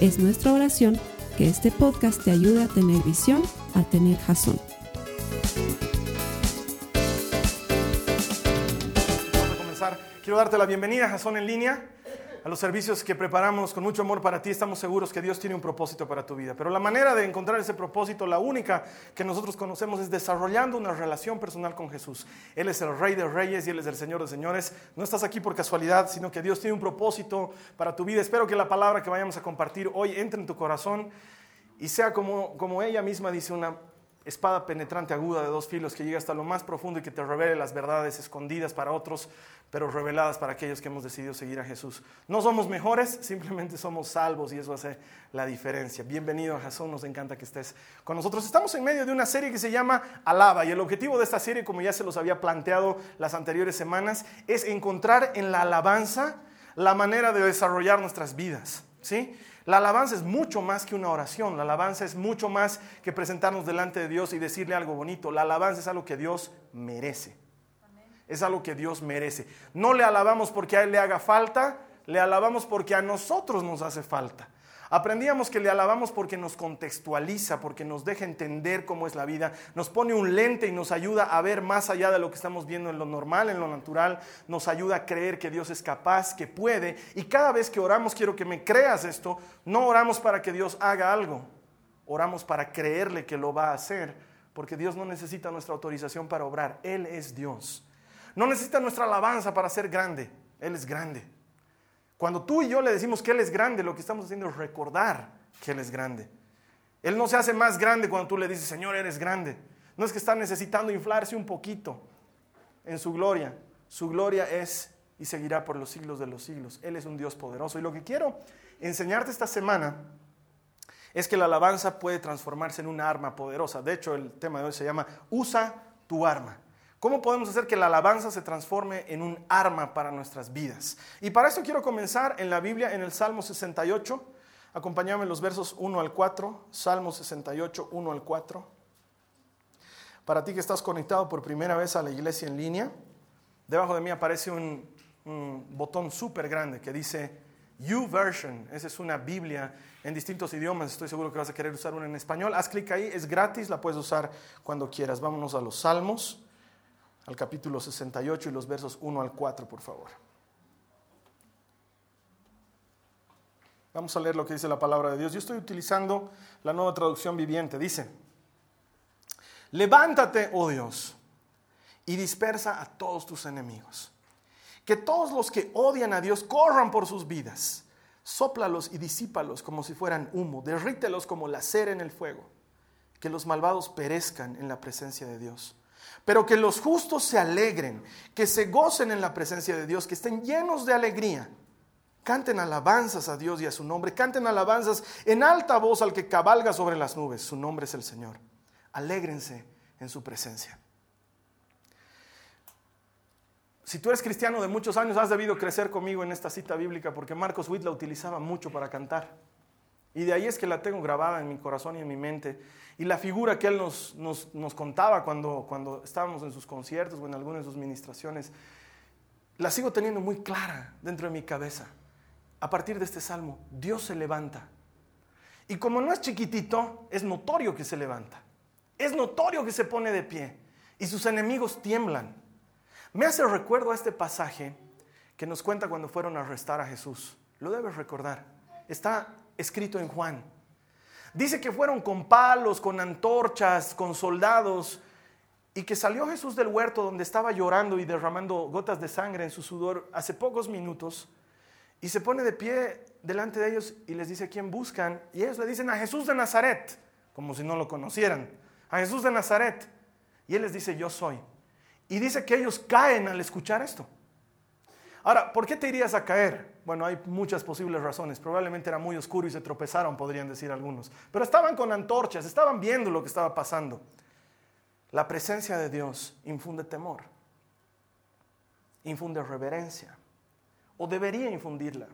Es nuestra oración que este podcast te ayude a tener visión, a tener jazón. Vamos a comenzar. Quiero darte la bienvenida a Jazón en línea, a los servicios que preparamos con mucho amor para ti. Estamos seguros que Dios tiene un propósito para tu vida. Pero la manera de encontrar ese propósito, la única que nosotros conocemos, es desarrollando una relación personal con Jesús. Él es el Rey de Reyes y Él es el Señor de Señores. No estás aquí por casualidad, sino que Dios tiene un propósito para tu vida. Espero que la palabra que vayamos a compartir hoy entre en tu corazón y sea como, como ella misma dice, una espada penetrante aguda de dos filos que llega hasta lo más profundo y que te revele las verdades escondidas para otros, pero reveladas para aquellos que hemos decidido seguir a Jesús. No somos mejores, simplemente somos salvos y eso hace la diferencia. Bienvenido a Jasón, nos encanta que estés con nosotros. Estamos en medio de una serie que se llama Alaba y el objetivo de esta serie, como ya se los había planteado las anteriores semanas, es encontrar en la alabanza la manera de desarrollar nuestras vidas. ¿sí? La alabanza es mucho más que una oración, la alabanza es mucho más que presentarnos delante de Dios y decirle algo bonito. La alabanza es algo que Dios merece. Es algo que Dios merece. No le alabamos porque a Él le haga falta, le alabamos porque a nosotros nos hace falta. Aprendíamos que le alabamos porque nos contextualiza, porque nos deja entender cómo es la vida, nos pone un lente y nos ayuda a ver más allá de lo que estamos viendo en lo normal, en lo natural, nos ayuda a creer que Dios es capaz, que puede. Y cada vez que oramos, quiero que me creas esto, no oramos para que Dios haga algo, oramos para creerle que lo va a hacer, porque Dios no necesita nuestra autorización para obrar, Él es Dios. No necesita nuestra alabanza para ser grande, Él es grande. Cuando tú y yo le decimos que Él es grande, lo que estamos haciendo es recordar que Él es grande. Él no se hace más grande cuando tú le dices, Señor, eres grande. No es que está necesitando inflarse un poquito en su gloria. Su gloria es y seguirá por los siglos de los siglos. Él es un Dios poderoso. Y lo que quiero enseñarte esta semana es que la alabanza puede transformarse en una arma poderosa. De hecho, el tema de hoy se llama Usa tu arma. ¿Cómo podemos hacer que la alabanza se transforme en un arma para nuestras vidas? Y para eso quiero comenzar en la Biblia, en el Salmo 68. Acompáñame en los versos 1 al 4. Salmo 68, 1 al 4. Para ti que estás conectado por primera vez a la iglesia en línea, debajo de mí aparece un, un botón súper grande que dice You Version. Esa es una Biblia en distintos idiomas. Estoy seguro que vas a querer usar una en español. Haz clic ahí, es gratis, la puedes usar cuando quieras. Vámonos a los Salmos al capítulo 68 y los versos 1 al 4, por favor. Vamos a leer lo que dice la palabra de Dios. Yo estoy utilizando la nueva traducción viviente. Dice, levántate, oh Dios, y dispersa a todos tus enemigos. Que todos los que odian a Dios corran por sus vidas. Sóplalos y disípalos como si fueran humo. Derrítelos como la cera en el fuego. Que los malvados perezcan en la presencia de Dios pero que los justos se alegren, que se gocen en la presencia de Dios, que estén llenos de alegría. Canten alabanzas a Dios y a su nombre, canten alabanzas en alta voz al que cabalga sobre las nubes, su nombre es el Señor. Alégrense en su presencia. Si tú eres cristiano de muchos años, has debido crecer conmigo en esta cita bíblica porque Marcos Witt la utilizaba mucho para cantar. Y de ahí es que la tengo grabada en mi corazón y en mi mente. Y la figura que él nos, nos, contaba cuando, cuando estábamos en sus conciertos o en algunas de sus ministraciones, la sigo teniendo muy clara dentro de mi cabeza. A partir de este salmo, Dios se levanta. Y como no es chiquitito, es notorio que se levanta. Es notorio que se pone de pie. Y sus enemigos tiemblan. Me hace recuerdo a este pasaje que nos cuenta cuando fueron a arrestar a Jesús. Lo debes recordar. Está escrito en Juan. Dice que fueron con palos, con antorchas, con soldados, y que salió Jesús del huerto donde estaba llorando y derramando gotas de sangre en su sudor hace pocos minutos, y se pone de pie delante de ellos y les dice quién buscan, y ellos le dicen a Jesús de Nazaret, como si no lo conocieran, a Jesús de Nazaret, y él les dice yo soy. Y dice que ellos caen al escuchar esto. Ahora, ¿por qué te irías a caer? Bueno, hay muchas posibles razones. Probablemente era muy oscuro y se tropezaron, podrían decir algunos. Pero estaban con antorchas, estaban viendo lo que estaba pasando. La presencia de Dios infunde temor, infunde reverencia, o debería infundirla.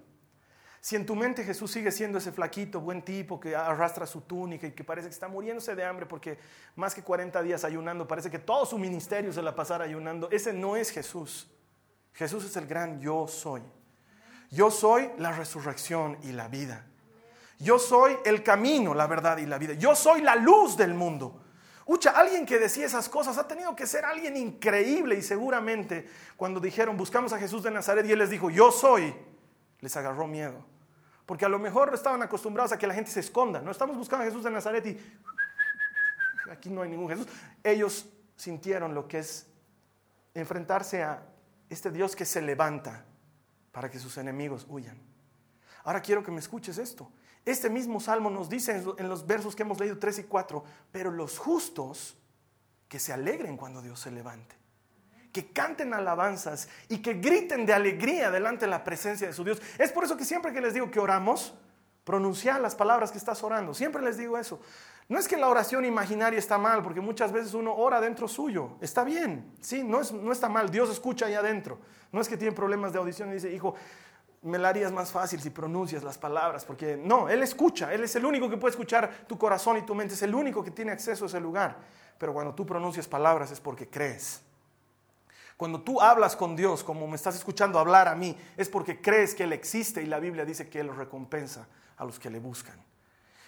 Si en tu mente Jesús sigue siendo ese flaquito, buen tipo que arrastra su túnica y que parece que está muriéndose de hambre porque más que 40 días ayunando, parece que todo su ministerio se la pasara ayunando, ese no es Jesús. Jesús es el gran yo soy. Yo soy la resurrección y la vida. Yo soy el camino, la verdad y la vida. Yo soy la luz del mundo. Ucha, alguien que decía esas cosas ha tenido que ser alguien increíble y seguramente cuando dijeron buscamos a Jesús de Nazaret y él les dijo yo soy, les agarró miedo. Porque a lo mejor estaban acostumbrados a que la gente se esconda. No estamos buscando a Jesús de Nazaret y aquí no hay ningún Jesús. Ellos sintieron lo que es enfrentarse a este Dios que se levanta para que sus enemigos huyan. Ahora quiero que me escuches esto. Este mismo salmo nos dice en los versos que hemos leído 3 y 4, pero los justos que se alegren cuando Dios se levante que canten alabanzas y que griten de alegría delante de la presencia de su Dios. Es por eso que siempre que les digo que oramos, pronuncia las palabras que estás orando. Siempre les digo eso. No es que la oración imaginaria está mal, porque muchas veces uno ora dentro suyo. Está bien, sí, no, es, no está mal. Dios escucha ahí adentro. No es que tiene problemas de audición y dice, hijo, me la harías más fácil si pronuncias las palabras, porque no, Él escucha, Él es el único que puede escuchar tu corazón y tu mente, es el único que tiene acceso a ese lugar. Pero cuando tú pronuncias palabras es porque crees. Cuando tú hablas con Dios, como me estás escuchando hablar a mí, es porque crees que Él existe y la Biblia dice que Él recompensa a los que le buscan.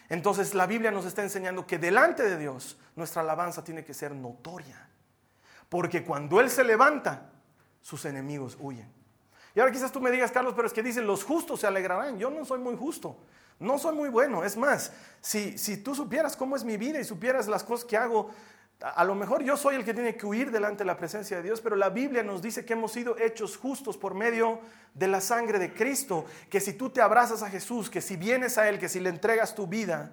Entonces la Biblia nos está enseñando que delante de Dios nuestra alabanza tiene que ser notoria. Porque cuando Él se levanta, sus enemigos huyen. Y ahora quizás tú me digas, Carlos, pero es que dicen, los justos se alegrarán. Yo no soy muy justo, no soy muy bueno. Es más, si, si tú supieras cómo es mi vida y supieras las cosas que hago, a lo mejor yo soy el que tiene que huir delante de la presencia de Dios, pero la Biblia nos dice que hemos sido hechos justos por medio de la sangre de Cristo, que si tú te abrazas a Jesús, que si vienes a Él, que si le entregas tu vida,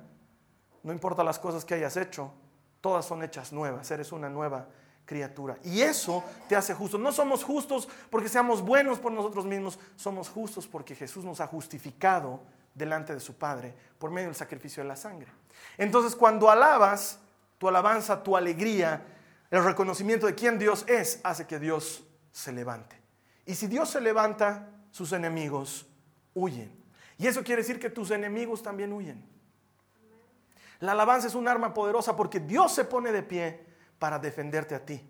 no importa las cosas que hayas hecho, todas son hechas nuevas, eres una nueva criatura. Y eso te hace justo. No somos justos porque seamos buenos por nosotros mismos, somos justos porque Jesús nos ha justificado delante de su Padre por medio del sacrificio de la sangre. Entonces cuando alabas, tu alabanza, tu alegría, el reconocimiento de quién Dios es, hace que Dios se levante. Y si Dios se levanta, sus enemigos huyen. Y eso quiere decir que tus enemigos también huyen. La alabanza es un arma poderosa porque Dios se pone de pie para defenderte a ti.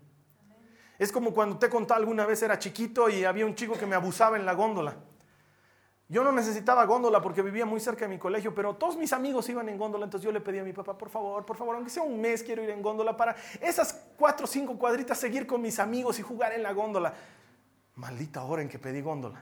Es como cuando te conté alguna vez era chiquito y había un chico que me abusaba en la góndola. Yo no necesitaba góndola porque vivía muy cerca de mi colegio, pero todos mis amigos iban en góndola, entonces yo le pedí a mi papá, por favor, por favor, aunque sea un mes quiero ir en góndola para esas cuatro o cinco cuadritas seguir con mis amigos y jugar en la góndola. Maldita hora en que pedí góndola.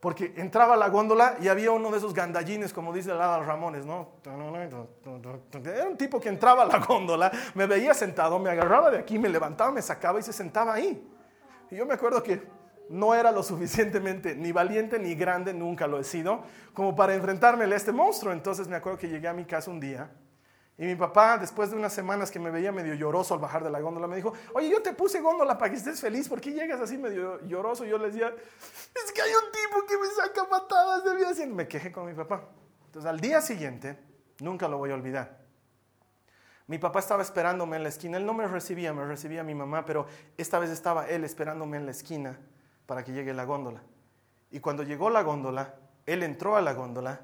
Porque entraba a la góndola y había uno de esos gandallines, como dice Lada Ramones, ¿no? Era un tipo que entraba a la góndola, me veía sentado, me agarraba de aquí, me levantaba, me sacaba y se sentaba ahí. Y yo me acuerdo que no era lo suficientemente ni valiente ni grande, nunca lo he sido, como para enfrentarme a este monstruo. Entonces me acuerdo que llegué a mi casa un día y mi papá, después de unas semanas que me veía medio lloroso al bajar de la góndola, me dijo, oye, yo te puse góndola para que estés feliz, ¿por qué llegas así medio lloroso? Yo le decía, es que hay un tipo que me saca patadas de vida. Y me quejé con mi papá. Entonces al día siguiente, nunca lo voy a olvidar. Mi papá estaba esperándome en la esquina, él no me recibía, me recibía mi mamá, pero esta vez estaba él esperándome en la esquina para que llegue la góndola. Y cuando llegó la góndola, él entró a la góndola,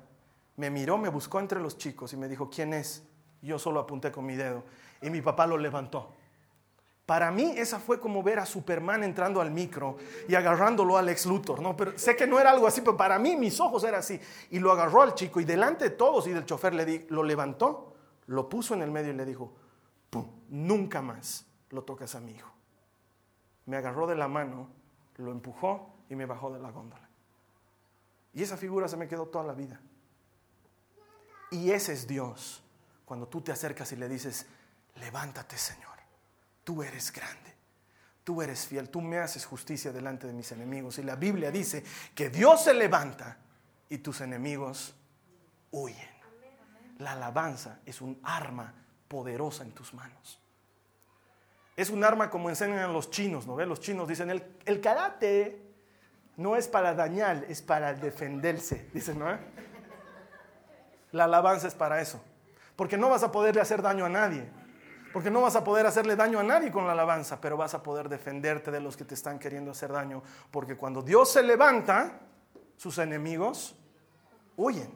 me miró, me buscó entre los chicos y me dijo, ¿quién es? Yo solo apunté con mi dedo y mi papá lo levantó. Para mí esa fue como ver a Superman entrando al micro y agarrándolo al ex Luthor, ¿no? Pero sé que no era algo así, pero para mí mis ojos era así. Y lo agarró al chico y delante de todos y del chofer le di, lo levantó, lo puso en el medio y le dijo, Pum, nunca más lo tocas a mi hijo. Me agarró de la mano lo empujó y me bajó de la góndola. Y esa figura se me quedó toda la vida. Y ese es Dios. Cuando tú te acercas y le dices, levántate Señor, tú eres grande, tú eres fiel, tú me haces justicia delante de mis enemigos. Y la Biblia dice que Dios se levanta y tus enemigos huyen. La alabanza es un arma poderosa en tus manos. Es un arma como enseñan los chinos, ¿no ves? Los chinos dicen el, el karate. no es para dañar, es para defenderse, dicen, ¿no? La alabanza es para eso. Porque no vas a poderle hacer daño a nadie. Porque no vas a poder hacerle daño a nadie con la alabanza, pero vas a poder defenderte de los que te están queriendo hacer daño. Porque cuando Dios se levanta, sus enemigos huyen.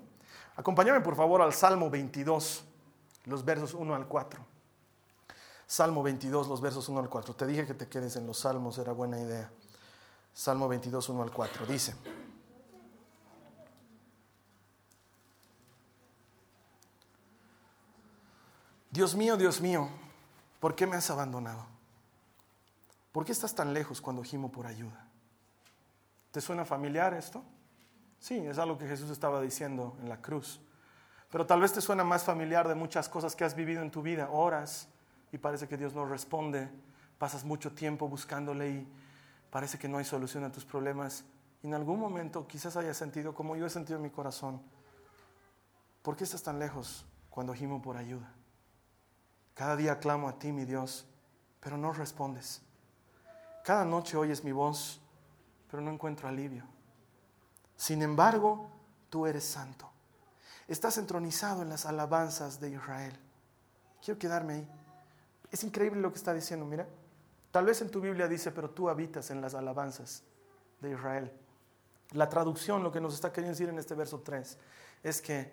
Acompáñame por favor al Salmo 22, los versos 1 al 4. Salmo 22, los versos 1 al 4. Te dije que te quedes en los salmos, era buena idea. Salmo 22, 1 al 4. Dice. Dios mío, Dios mío, ¿por qué me has abandonado? ¿Por qué estás tan lejos cuando gimo por ayuda? ¿Te suena familiar esto? Sí, es algo que Jesús estaba diciendo en la cruz. Pero tal vez te suena más familiar de muchas cosas que has vivido en tu vida, horas, y parece que Dios no responde. Pasas mucho tiempo buscándole y parece que no hay solución a tus problemas. Y en algún momento quizás hayas sentido como yo he sentido en mi corazón. ¿Por qué estás tan lejos cuando gimo por ayuda? Cada día clamo a ti, mi Dios, pero no respondes. Cada noche oyes mi voz, pero no encuentro alivio. Sin embargo, tú eres santo. Estás entronizado en las alabanzas de Israel. Quiero quedarme ahí. Es increíble lo que está diciendo, mira. Tal vez en tu Biblia dice, pero tú habitas en las alabanzas de Israel. La traducción, lo que nos está queriendo decir en este verso 3, es que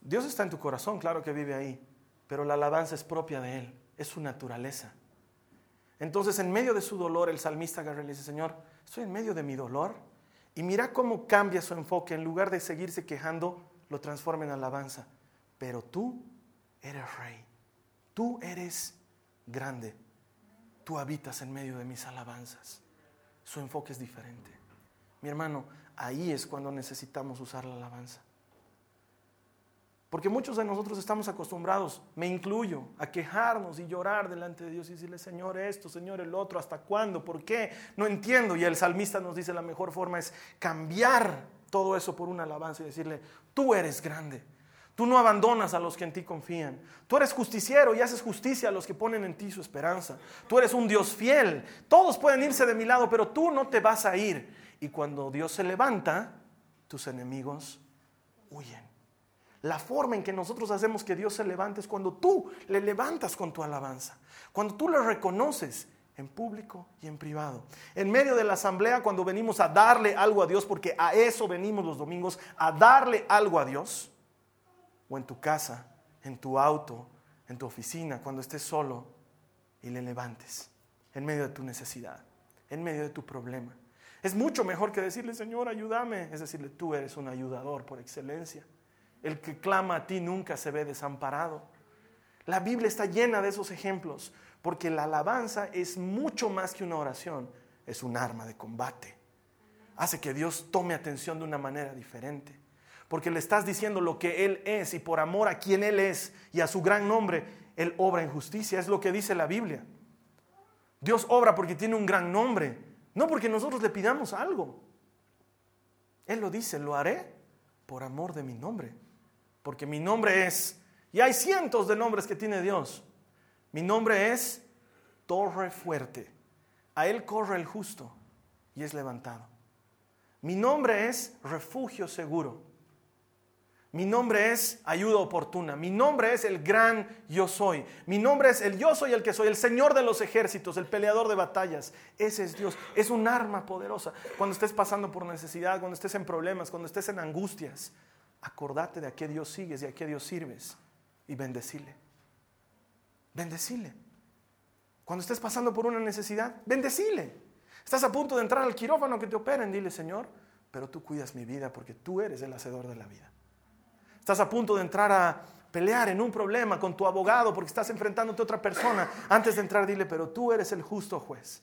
Dios está en tu corazón, claro que vive ahí, pero la alabanza es propia de Él, es su naturaleza. Entonces, en medio de su dolor, el salmista agarra y le dice, Señor, estoy en medio de mi dolor. Y mira cómo cambia su enfoque. En lugar de seguirse quejando, lo transforma en alabanza. Pero tú eres rey. Tú eres grande. Tú habitas en medio de mis alabanzas. Su enfoque es diferente. Mi hermano, ahí es cuando necesitamos usar la alabanza. Porque muchos de nosotros estamos acostumbrados, me incluyo, a quejarnos y llorar delante de Dios y decirle, Señor esto, Señor el otro, ¿hasta cuándo? ¿Por qué? No entiendo. Y el salmista nos dice la mejor forma es cambiar todo eso por una alabanza y decirle, tú eres grande. Tú no abandonas a los que en ti confían. Tú eres justiciero y haces justicia a los que ponen en ti su esperanza. Tú eres un Dios fiel. Todos pueden irse de mi lado, pero tú no te vas a ir. Y cuando Dios se levanta, tus enemigos huyen. La forma en que nosotros hacemos que Dios se levante es cuando tú le levantas con tu alabanza, cuando tú le reconoces en público y en privado. En medio de la asamblea, cuando venimos a darle algo a Dios, porque a eso venimos los domingos, a darle algo a Dios, o en tu casa, en tu auto, en tu oficina, cuando estés solo y le levantes, en medio de tu necesidad, en medio de tu problema. Es mucho mejor que decirle, Señor, ayúdame, es decirle, tú eres un ayudador por excelencia. El que clama a ti nunca se ve desamparado. La Biblia está llena de esos ejemplos, porque la alabanza es mucho más que una oración, es un arma de combate. Hace que Dios tome atención de una manera diferente, porque le estás diciendo lo que Él es y por amor a quien Él es y a su gran nombre, Él obra en justicia, es lo que dice la Biblia. Dios obra porque tiene un gran nombre, no porque nosotros le pidamos algo. Él lo dice, lo haré por amor de mi nombre porque mi nombre es, y hay cientos de nombres que tiene Dios, mi nombre es Torre Fuerte. A Él corre el justo y es levantado. Mi nombre es refugio seguro. Mi nombre es ayuda oportuna. Mi nombre es el gran yo soy. Mi nombre es el yo soy el que soy, el Señor de los ejércitos, el peleador de batallas. Ese es Dios. Es un arma poderosa. Cuando estés pasando por necesidad, cuando estés en problemas, cuando estés en angustias, acordate de a qué Dios sigues y a qué Dios sirves y bendecile. Bendecile. Cuando estés pasando por una necesidad, bendecile. Estás a punto de entrar al quirófano que te operen, dile, Señor, pero tú cuidas mi vida porque tú eres el hacedor de la vida. Estás a punto de entrar a pelear en un problema con tu abogado porque estás enfrentándote a otra persona. Antes de entrar, dile, pero tú eres el justo juez.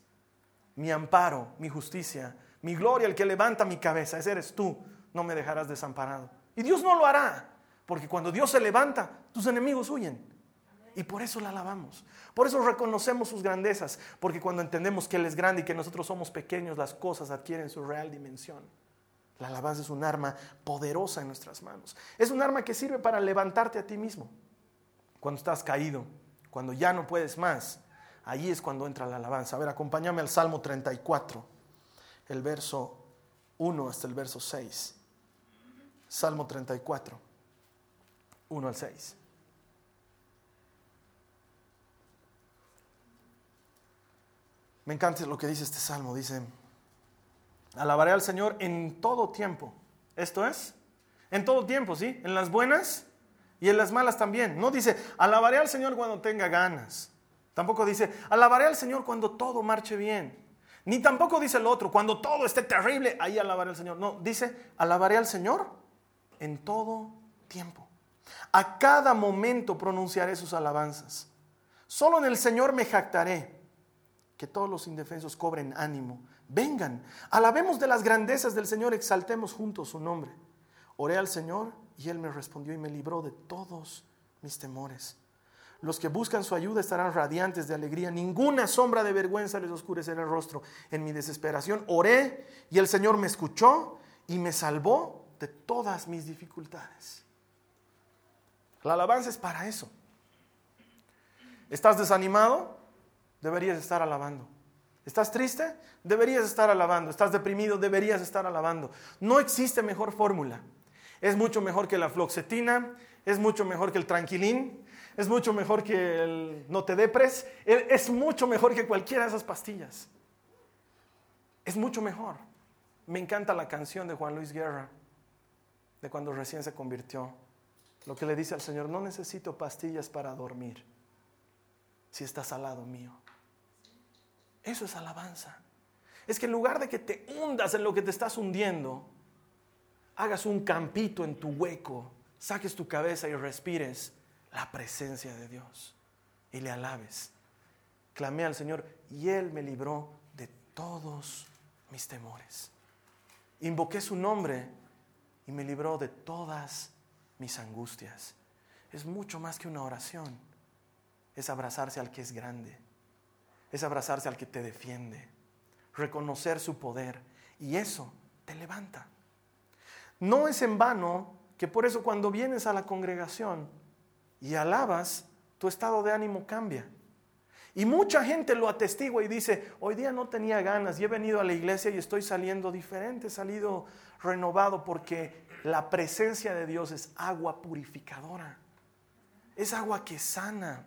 Mi amparo, mi justicia, mi gloria, el que levanta mi cabeza, ese eres tú. No me dejarás desamparado. Y Dios no lo hará, porque cuando Dios se levanta, tus enemigos huyen. Y por eso la alabamos. Por eso reconocemos sus grandezas, porque cuando entendemos que Él es grande y que nosotros somos pequeños, las cosas adquieren su real dimensión. La alabanza es un arma poderosa en nuestras manos. Es un arma que sirve para levantarte a ti mismo. Cuando estás caído, cuando ya no puedes más, allí es cuando entra la alabanza. A ver, acompáñame al Salmo 34, el verso 1 hasta el verso 6. Salmo 34, 1 al 6. Me encanta lo que dice este salmo. Dice, alabaré al Señor en todo tiempo. Esto es, en todo tiempo, ¿sí? En las buenas y en las malas también. No dice, alabaré al Señor cuando tenga ganas. Tampoco dice, alabaré al Señor cuando todo marche bien. Ni tampoco dice el otro, cuando todo esté terrible, ahí alabaré al Señor. No, dice, alabaré al Señor en todo tiempo. A cada momento pronunciaré sus alabanzas. Solo en el Señor me jactaré. Que todos los indefensos cobren ánimo. Vengan, alabemos de las grandezas del Señor, exaltemos juntos su nombre. Oré al Señor y Él me respondió y me libró de todos mis temores. Los que buscan su ayuda estarán radiantes de alegría. Ninguna sombra de vergüenza les oscurecerá el rostro. En mi desesperación oré y el Señor me escuchó y me salvó de todas mis dificultades. La alabanza es para eso. ¿Estás desanimado? Deberías estar alabando. ¿Estás triste? Deberías estar alabando. ¿Estás deprimido? Deberías estar alabando. No existe mejor fórmula. Es mucho mejor que la floxetina, es mucho mejor que el tranquilín, es mucho mejor que el no te depres, es mucho mejor que cualquiera de esas pastillas. Es mucho mejor. Me encanta la canción de Juan Luis Guerra, de cuando recién se convirtió. Lo que le dice al Señor, no necesito pastillas para dormir, si estás al lado mío. Eso es alabanza. Es que en lugar de que te hundas en lo que te estás hundiendo, hagas un campito en tu hueco, saques tu cabeza y respires la presencia de Dios y le alabes. Clamé al Señor y Él me libró de todos mis temores. Invoqué su nombre y me libró de todas mis angustias. Es mucho más que una oración. Es abrazarse al que es grande es abrazarse al que te defiende, reconocer su poder y eso te levanta. No es en vano que por eso cuando vienes a la congregación y alabas, tu estado de ánimo cambia. Y mucha gente lo atestigua y dice, hoy día no tenía ganas y he venido a la iglesia y estoy saliendo diferente, he salido renovado porque la presencia de Dios es agua purificadora, es agua que sana,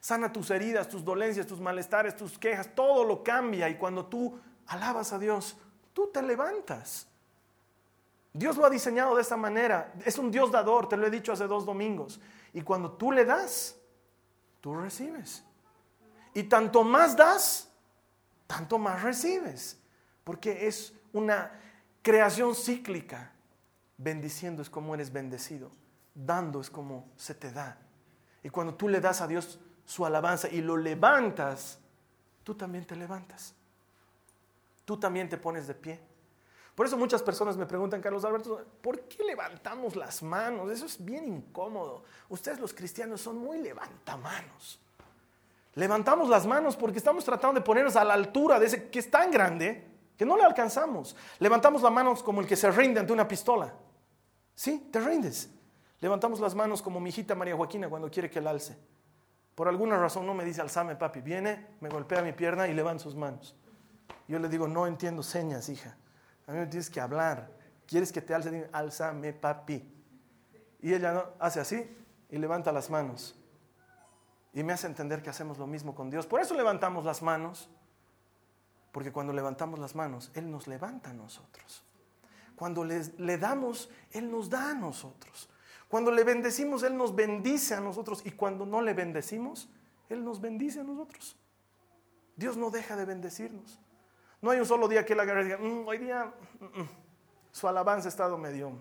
sana tus heridas, tus dolencias, tus malestares, tus quejas, todo lo cambia y cuando tú alabas a Dios, tú te levantas. Dios lo ha diseñado de esta manera, es un Dios dador, te lo he dicho hace dos domingos, y cuando tú le das, tú recibes. Y tanto más das, tanto más recibes, porque es una creación cíclica. Bendiciendo es como eres bendecido, dando es como se te da. Y cuando tú le das a Dios su alabanza y lo levantas, tú también te levantas. Tú también te pones de pie. Por eso muchas personas me preguntan, Carlos Alberto, ¿por qué levantamos las manos? Eso es bien incómodo. Ustedes los cristianos son muy levantamanos. Levantamos las manos porque estamos tratando de ponernos a la altura de ese que es tan grande que no le alcanzamos. Levantamos las manos como el que se rinde ante una pistola. ¿Sí? Te rindes. Levantamos las manos como mi hijita María Joaquina cuando quiere que la alce. Por alguna razón no me dice alzame, papi. Viene, me golpea mi pierna y levanta sus manos. Yo le digo, no entiendo señas, hija. A mí me tienes que hablar. ¿Quieres que te alce? Dime, alzame, papi. Y ella hace así y levanta las manos. Y me hace entender que hacemos lo mismo con Dios. Por eso levantamos las manos. Porque cuando levantamos las manos, Él nos levanta a nosotros. Cuando le damos, Él nos da a nosotros. Cuando le bendecimos, Él nos bendice a nosotros. Y cuando no le bendecimos, Él nos bendice a nosotros. Dios no deja de bendecirnos. No hay un solo día que Él agarre y diga, mm, hoy día mm, mm, su alabanza ha estado medio,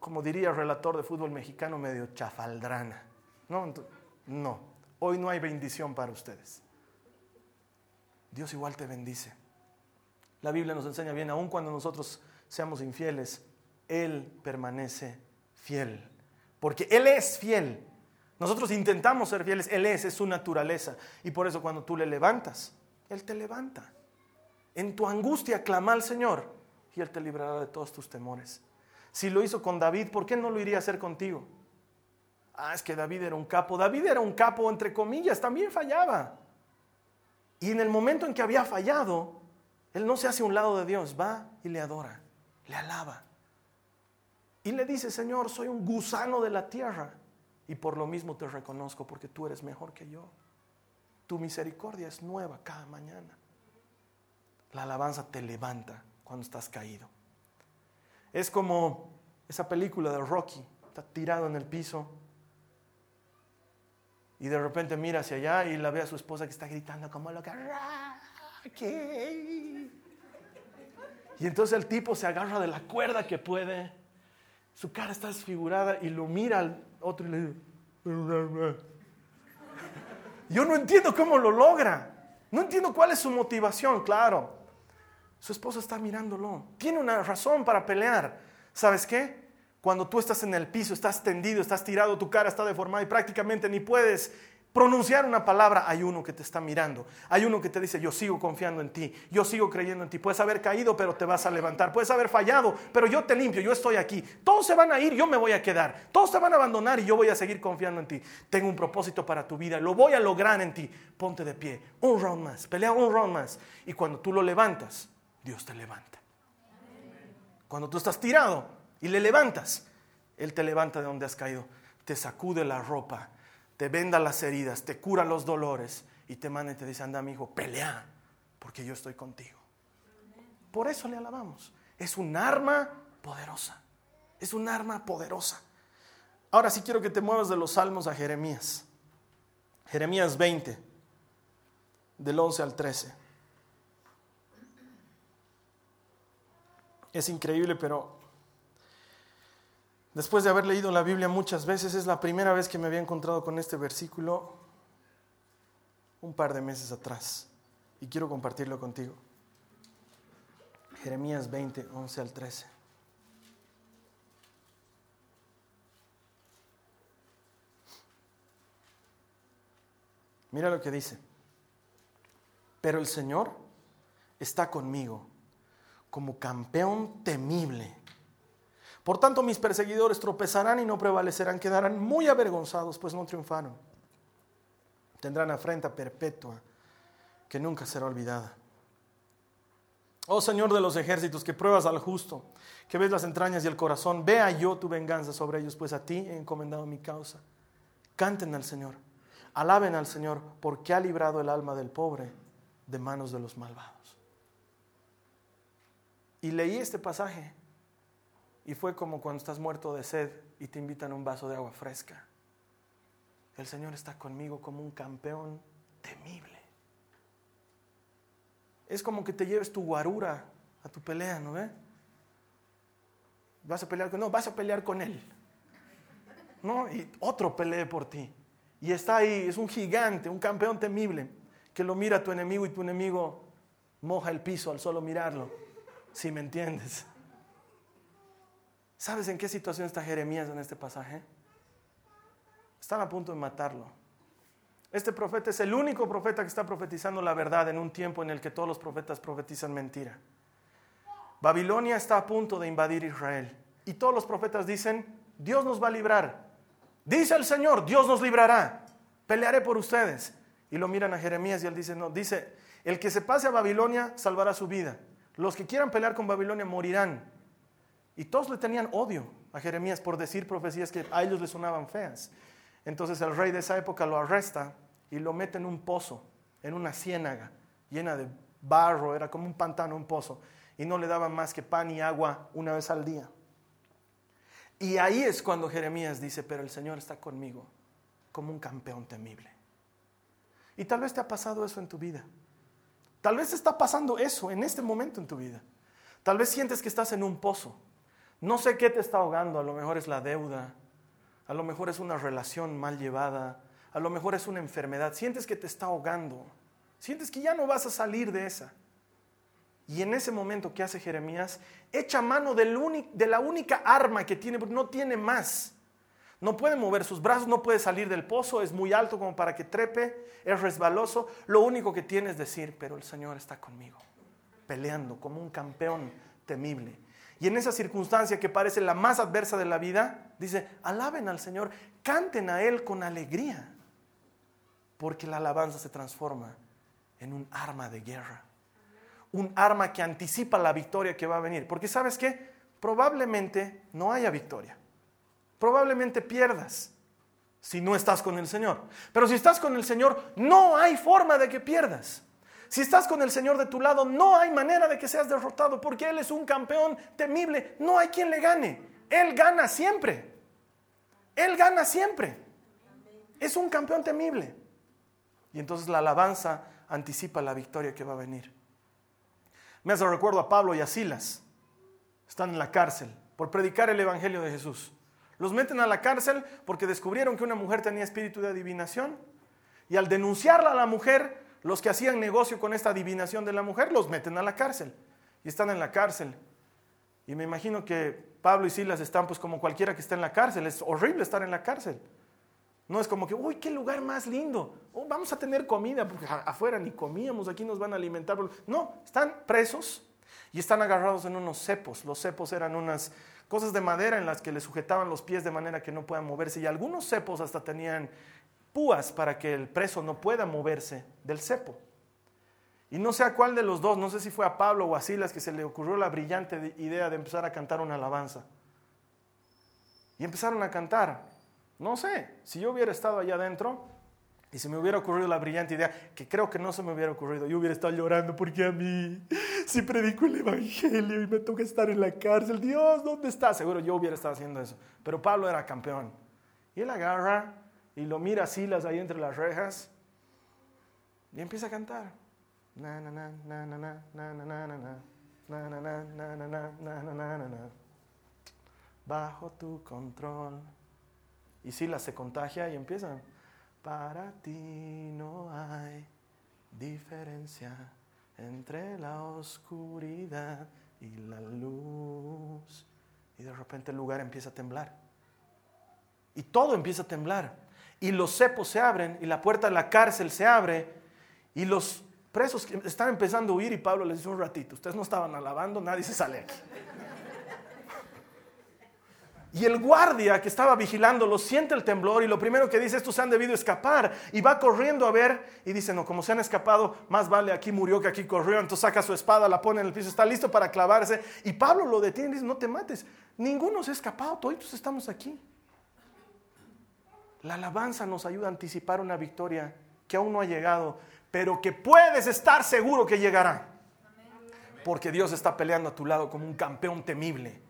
como diría el relator de fútbol mexicano, medio chafaldrana. No, no, hoy no hay bendición para ustedes. Dios igual te bendice. La Biblia nos enseña bien, aun cuando nosotros seamos infieles, Él permanece fiel, porque Él es fiel. Nosotros intentamos ser fieles, Él es, es su naturaleza. Y por eso cuando tú le levantas, Él te levanta. En tu angustia clama al Señor y Él te librará de todos tus temores. Si lo hizo con David, ¿por qué no lo iría a hacer contigo? Ah, es que David era un capo. David era un capo, entre comillas, también fallaba. Y en el momento en que había fallado, Él no se hace a un lado de Dios, va y le adora, le alaba. Y le dice, Señor, soy un gusano de la tierra y por lo mismo te reconozco porque tú eres mejor que yo. Tu misericordia es nueva cada mañana. La alabanza te levanta cuando estás caído. Es como esa película de Rocky, está tirado en el piso y de repente mira hacia allá y la ve a su esposa que está gritando como loca. Rocky. Y entonces el tipo se agarra de la cuerda que puede. Su cara está desfigurada y lo mira al otro y le dice, yo no entiendo cómo lo logra. No entiendo cuál es su motivación, claro. Su esposa está mirándolo. Tiene una razón para pelear. ¿Sabes qué? Cuando tú estás en el piso, estás tendido, estás tirado, tu cara está deformada y prácticamente ni puedes pronunciar una palabra, hay uno que te está mirando. Hay uno que te dice, yo sigo confiando en ti, yo sigo creyendo en ti. Puedes haber caído, pero te vas a levantar. Puedes haber fallado, pero yo te limpio, yo estoy aquí. Todos se van a ir, yo me voy a quedar. Todos te van a abandonar y yo voy a seguir confiando en ti. Tengo un propósito para tu vida, lo voy a lograr en ti. Ponte de pie, un round más, pelea un round más. Y cuando tú lo levantas, Dios te levanta. Cuando tú estás tirado y le levantas, Él te levanta de donde has caído, te sacude la ropa te venda las heridas, te cura los dolores y te manda y te dice, anda mi hijo, pelea, porque yo estoy contigo. Por eso le alabamos. Es un arma poderosa. Es un arma poderosa. Ahora sí quiero que te muevas de los salmos a Jeremías. Jeremías 20, del 11 al 13. Es increíble, pero Después de haber leído la Biblia muchas veces, es la primera vez que me había encontrado con este versículo un par de meses atrás. Y quiero compartirlo contigo. Jeremías 20, 11 al 13. Mira lo que dice. Pero el Señor está conmigo como campeón temible por tanto, mis perseguidores tropezarán y no prevalecerán, quedarán muy avergonzados, pues no triunfaron. Tendrán afrenta perpetua que nunca será olvidada. Oh Señor de los ejércitos, que pruebas al justo, que ves las entrañas y el corazón, vea yo tu venganza sobre ellos, pues a ti he encomendado mi causa. Canten al Señor, alaben al Señor, porque ha librado el alma del pobre de manos de los malvados. Y leí este pasaje y fue como cuando estás muerto de sed y te invitan a un vaso de agua fresca. El Señor está conmigo como un campeón temible. Es como que te lleves tu guarura a tu pelea, ¿no ve? Vas a pelear con no, vas a pelear con él. No, y otro pelee por ti. Y está ahí, es un gigante, un campeón temible, que lo mira a tu enemigo y tu enemigo moja el piso al solo mirarlo. Si me entiendes. ¿Sabes en qué situación está Jeremías en este pasaje? Están a punto de matarlo. Este profeta es el único profeta que está profetizando la verdad en un tiempo en el que todos los profetas profetizan mentira. Babilonia está a punto de invadir Israel y todos los profetas dicen, Dios nos va a librar. Dice el Señor, Dios nos librará. Pelearé por ustedes. Y lo miran a Jeremías y él dice, no, dice, el que se pase a Babilonia salvará su vida. Los que quieran pelear con Babilonia morirán. Y todos le tenían odio a Jeremías por decir profecías que a ellos les sonaban feas. Entonces el rey de esa época lo arresta y lo mete en un pozo, en una ciénaga llena de barro, era como un pantano, un pozo, y no le daban más que pan y agua una vez al día. Y ahí es cuando Jeremías dice, pero el Señor está conmigo como un campeón temible. Y tal vez te ha pasado eso en tu vida. Tal vez está pasando eso en este momento en tu vida. Tal vez sientes que estás en un pozo no sé qué te está ahogando, a lo mejor es la deuda, a lo mejor es una relación mal llevada, a lo mejor es una enfermedad. Sientes que te está ahogando, sientes que ya no vas a salir de esa. Y en ese momento, ¿qué hace Jeremías? Echa mano de la única arma que tiene, no tiene más. No puede mover sus brazos, no puede salir del pozo, es muy alto como para que trepe, es resbaloso. Lo único que tiene es decir, pero el Señor está conmigo, peleando como un campeón temible. Y en esa circunstancia que parece la más adversa de la vida, dice, alaben al Señor, canten a Él con alegría, porque la alabanza se transforma en un arma de guerra. un arma que anticipa la victoria que va a venir. Porque sabes qué? Probablemente no haya victoria. Probablemente pierdas si no estás con el Señor. Pero si estás con el Señor, no hay forma de que pierdas. Si estás con el Señor de tu lado, no hay manera de que seas derrotado porque Él es un campeón temible. No hay quien le gane. Él gana siempre. Él gana siempre. Es un campeón temible. Y entonces la alabanza anticipa la victoria que va a venir. Me hace recuerdo a Pablo y a Silas. Están en la cárcel por predicar el Evangelio de Jesús. Los meten a la cárcel porque descubrieron que una mujer tenía espíritu de adivinación. Y al denunciarla a la mujer, los que hacían negocio con esta adivinación de la mujer los meten a la cárcel. Y están en la cárcel. Y me imagino que Pablo y Silas están pues como cualquiera que está en la cárcel. Es horrible estar en la cárcel. No es como que, uy, qué lugar más lindo. Oh, vamos a tener comida, porque afuera ni comíamos, aquí nos van a alimentar. No, están presos y están agarrados en unos cepos. Los cepos eran unas cosas de madera en las que le sujetaban los pies de manera que no puedan moverse. Y algunos cepos hasta tenían púas para que el preso no pueda moverse del cepo. Y no sé a cuál de los dos, no sé si fue a Pablo o a Silas que se le ocurrió la brillante idea de empezar a cantar una alabanza. Y empezaron a cantar. No sé, si yo hubiera estado allá adentro y se me hubiera ocurrido la brillante idea, que creo que no se me hubiera ocurrido, yo hubiera estado llorando porque a mí, si predico el Evangelio y me toca estar en la cárcel, Dios, ¿dónde está? Seguro yo hubiera estado haciendo eso. Pero Pablo era campeón. Y él agarra y lo mira a Silas ahí entre las rejas y empieza a cantar. Bajo tu control. Y Silas se contagia y empieza. Para ti no hay diferencia entre la oscuridad y la luz. Y de repente el lugar empieza a temblar. Y todo empieza a temblar. Y los cepos se abren y la puerta de la cárcel se abre y los presos están empezando a huir y Pablo les dice un ratito, ustedes no estaban alabando, nadie se sale aquí. Y el guardia que estaba vigilando lo siente el temblor y lo primero que dice, estos han debido escapar. Y va corriendo a ver y dice, no, como se han escapado, más vale aquí murió que aquí corrió. Entonces saca su espada, la pone en el piso, está listo para clavarse. Y Pablo lo detiene y dice, no te mates. Ninguno se ha escapado, todos estamos aquí. La alabanza nos ayuda a anticipar una victoria que aún no ha llegado, pero que puedes estar seguro que llegará. Porque Dios está peleando a tu lado como un campeón temible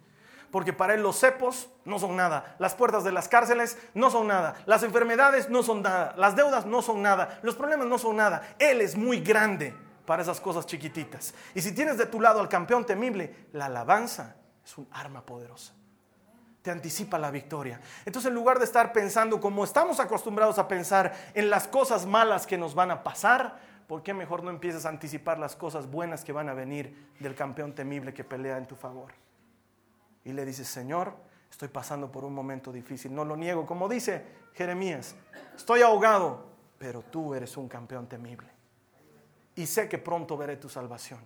porque para él los cepos no son nada, las puertas de las cárceles no son nada, las enfermedades no son nada, las deudas no son nada, los problemas no son nada. Él es muy grande para esas cosas chiquititas. Y si tienes de tu lado al campeón temible, la alabanza es un arma poderosa. Te anticipa la victoria. Entonces en lugar de estar pensando como estamos acostumbrados a pensar en las cosas malas que nos van a pasar, ¿por qué mejor no empiezas a anticipar las cosas buenas que van a venir del campeón temible que pelea en tu favor? y le dice, Señor, estoy pasando por un momento difícil, no lo niego, como dice Jeremías, estoy ahogado, pero tú eres un campeón temible. Y sé que pronto veré tu salvación.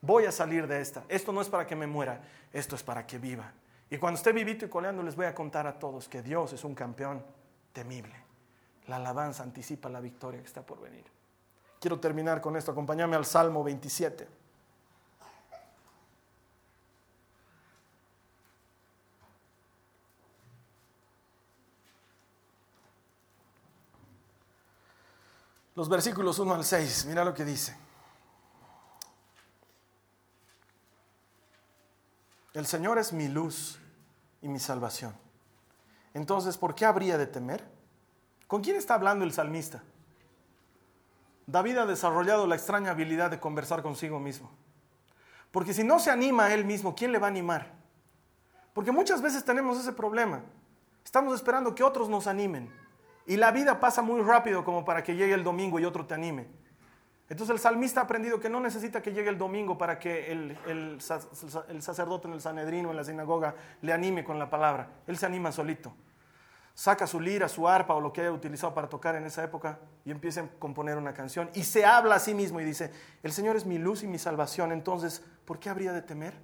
Voy a salir de esta. Esto no es para que me muera, esto es para que viva. Y cuando esté vivito y coleando les voy a contar a todos que Dios es un campeón temible. La alabanza anticipa la victoria que está por venir. Quiero terminar con esto. Acompáñame al Salmo 27. los versículos 1 al 6. Mira lo que dice. El Señor es mi luz y mi salvación. Entonces, ¿por qué habría de temer? ¿Con quién está hablando el salmista? David ha desarrollado la extraña habilidad de conversar consigo mismo. Porque si no se anima a él mismo, ¿quién le va a animar? Porque muchas veces tenemos ese problema. Estamos esperando que otros nos animen. Y la vida pasa muy rápido como para que llegue el domingo y otro te anime. Entonces el salmista ha aprendido que no necesita que llegue el domingo para que el, el, sacerdote en el Sanedrino, en la sinagoga, le anime con la palabra. Él se anima solito. Saca su lira, su arpa o lo que haya utilizado para tocar en esa época y empieza a componer una canción. Y se habla a sí mismo y dice, el Señor es mi luz y mi salvación. Entonces, ¿por qué habría de temer?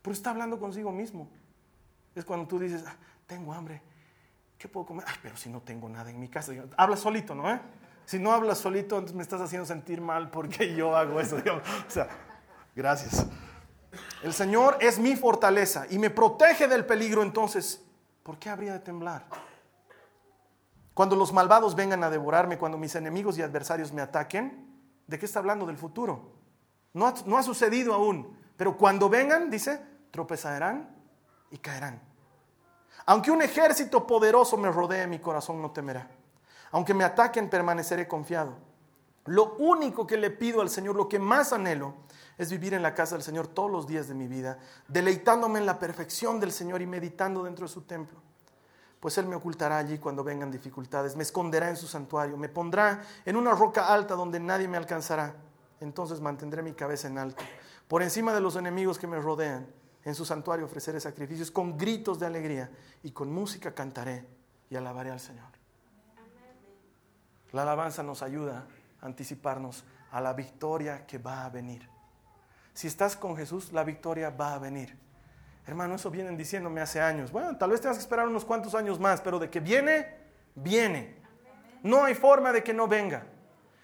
Pero está hablando consigo mismo. Es cuando tú dices, ah, tengo hambre, ¿qué puedo comer? Ay, pero si no tengo nada en mi casa. Habla solito, ¿no? Eh? Si no hablas solito, entonces me estás haciendo sentir mal porque yo hago eso. O sea, gracias. El Señor es mi fortaleza y me protege del peligro, entonces, ¿por qué habría de temblar? Cuando los malvados vengan a devorarme, cuando mis enemigos y adversarios me ataquen, ¿de qué está hablando? Del futuro. No no ha sucedido aún, pero cuando vengan, dice, tropezarán y caerán. Aunque un ejército poderoso me rodee, mi corazón no temerá. Aunque me ataquen, permaneceré confiado. Lo único que le pido al Señor, lo que más anhelo, es vivir en la casa del Señor todos los días de mi vida, deleitándome en la perfección del Señor y meditando dentro de su templo. Pues Él me ocultará allí cuando vengan dificultades, me esconderá en su santuario, me pondrá en una roca alta donde nadie me alcanzará. Entonces mantendré mi cabeza en alto, por encima de los enemigos que me rodean. En su santuario ofreceré sacrificios con gritos de alegría y con música cantaré y alabaré al Señor. La alabanza nos ayuda a anticiparnos a la victoria que va a venir. Si estás con Jesús, la victoria va a venir. Hermano, eso vienen diciéndome hace años. Bueno, tal vez tengas que esperar unos cuantos años más, pero de que viene, viene. No hay forma de que no venga.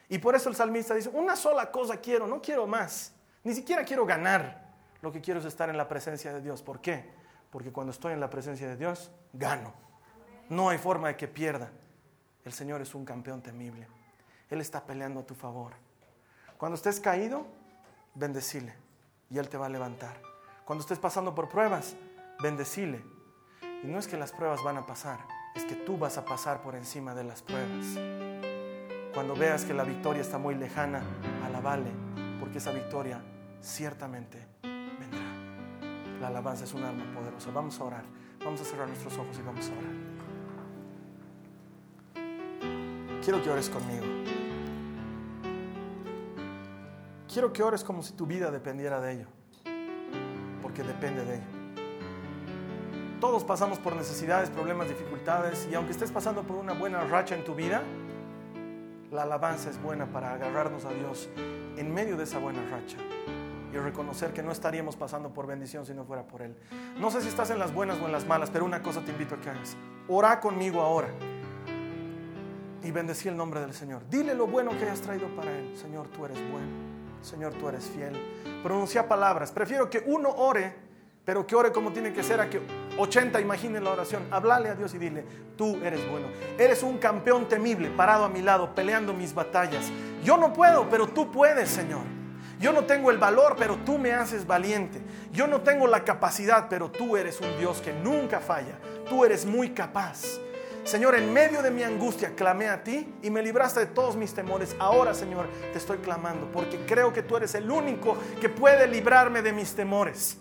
Y por eso el salmista dice, una sola cosa quiero, no quiero más. Ni siquiera quiero ganar. Lo que quiero es estar en la presencia de Dios. ¿Por qué? Porque cuando estoy en la presencia de Dios, gano. No hay forma de que pierda. El Señor es un campeón temible. Él está peleando a tu favor. Cuando estés caído, bendecile y Él te va a levantar. Cuando estés pasando por pruebas, bendecile. Y no es que las pruebas van a pasar, es que tú vas a pasar por encima de las pruebas. Cuando veas que la victoria está muy lejana, alabale, porque esa victoria ciertamente vendrá. La alabanza es un arma poderosa. Vamos a orar. Vamos a cerrar nuestros ojos y vamos a orar. Quiero que ores conmigo. Quiero que ores como si tu vida dependiera de ello, porque depende de ello. Todos pasamos por necesidades, problemas, dificultades, y aunque estés pasando por una buena racha en tu vida, la alabanza es buena para agarrarnos a Dios en medio de esa buena racha y reconocer que no estaríamos pasando por bendición si no fuera por Él. No sé si estás en las buenas o en las malas, pero una cosa te invito a que hagas. Ora conmigo ahora y bendecí el nombre del Señor. Dile lo bueno que hayas traído para Él. Señor, tú eres bueno. Señor, tú eres fiel. Pronuncia palabras. Prefiero que uno ore, pero que ore como tiene que ser, a que 80 imaginen la oración. Háblale a Dios y dile, tú eres bueno. Eres un campeón temible, parado a mi lado, peleando mis batallas. Yo no puedo, pero tú puedes, Señor. Yo no tengo el valor, pero tú me haces valiente. Yo no tengo la capacidad, pero tú eres un Dios que nunca falla. Tú eres muy capaz. Señor, en medio de mi angustia clamé a ti y me libraste de todos mis temores. Ahora, Señor, te estoy clamando porque creo que tú eres el único que puede librarme de mis temores.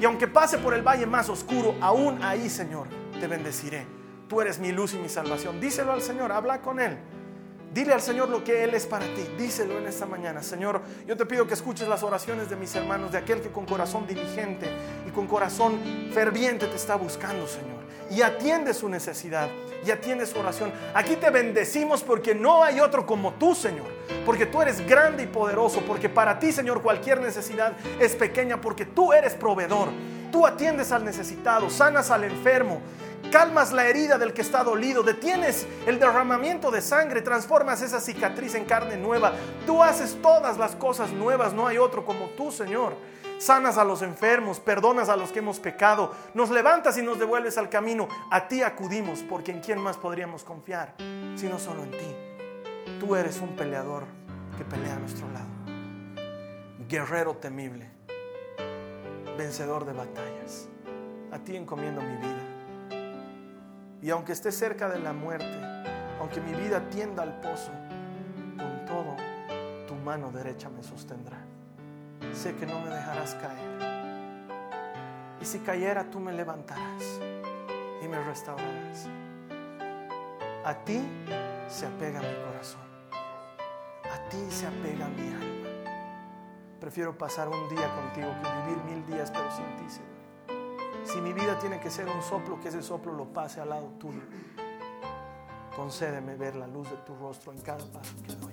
Y aunque pase por el valle más oscuro, aún ahí, Señor, te bendeciré. Tú eres mi luz y mi salvación. Díselo al Señor, habla con Él. Dile al Señor lo que Él es para ti. Díselo en esta mañana. Señor, yo te pido que escuches las oraciones de mis hermanos, de aquel que con corazón diligente y con corazón ferviente te está buscando, Señor. Y atiende su necesidad y atiende su oración. Aquí te bendecimos porque no hay otro como tú, Señor. Porque tú eres grande y poderoso. Porque para ti, Señor, cualquier necesidad es pequeña. Porque tú eres proveedor. Tú atiendes al necesitado, sanas al enfermo, calmas la herida del que está dolido, detienes el derramamiento de sangre, transformas esa cicatriz en carne nueva. Tú haces todas las cosas nuevas, no hay otro como tú, Señor sanas a los enfermos, perdonas a los que hemos pecado, nos levantas y nos devuelves al camino. A ti acudimos, porque en quién más podríamos confiar, sino solo en ti. Tú eres un peleador que pelea a nuestro lado. Guerrero temible, vencedor de batallas. A ti encomiendo mi vida. Y aunque esté cerca de la muerte, aunque mi vida tienda al pozo, con todo tu mano derecha me sostendrá sé que no me dejarás caer. Y si cayera, tú me levantarás y me restaurarás. A ti se apega mi corazón. A ti se apega mi alma. Prefiero pasar un día contigo que vivir mil días pero sin ti, Señor. Si mi vida tiene que ser un soplo, que ese soplo lo pase al lado tuyo. Concédeme ver la luz de tu rostro en cada paso que doy.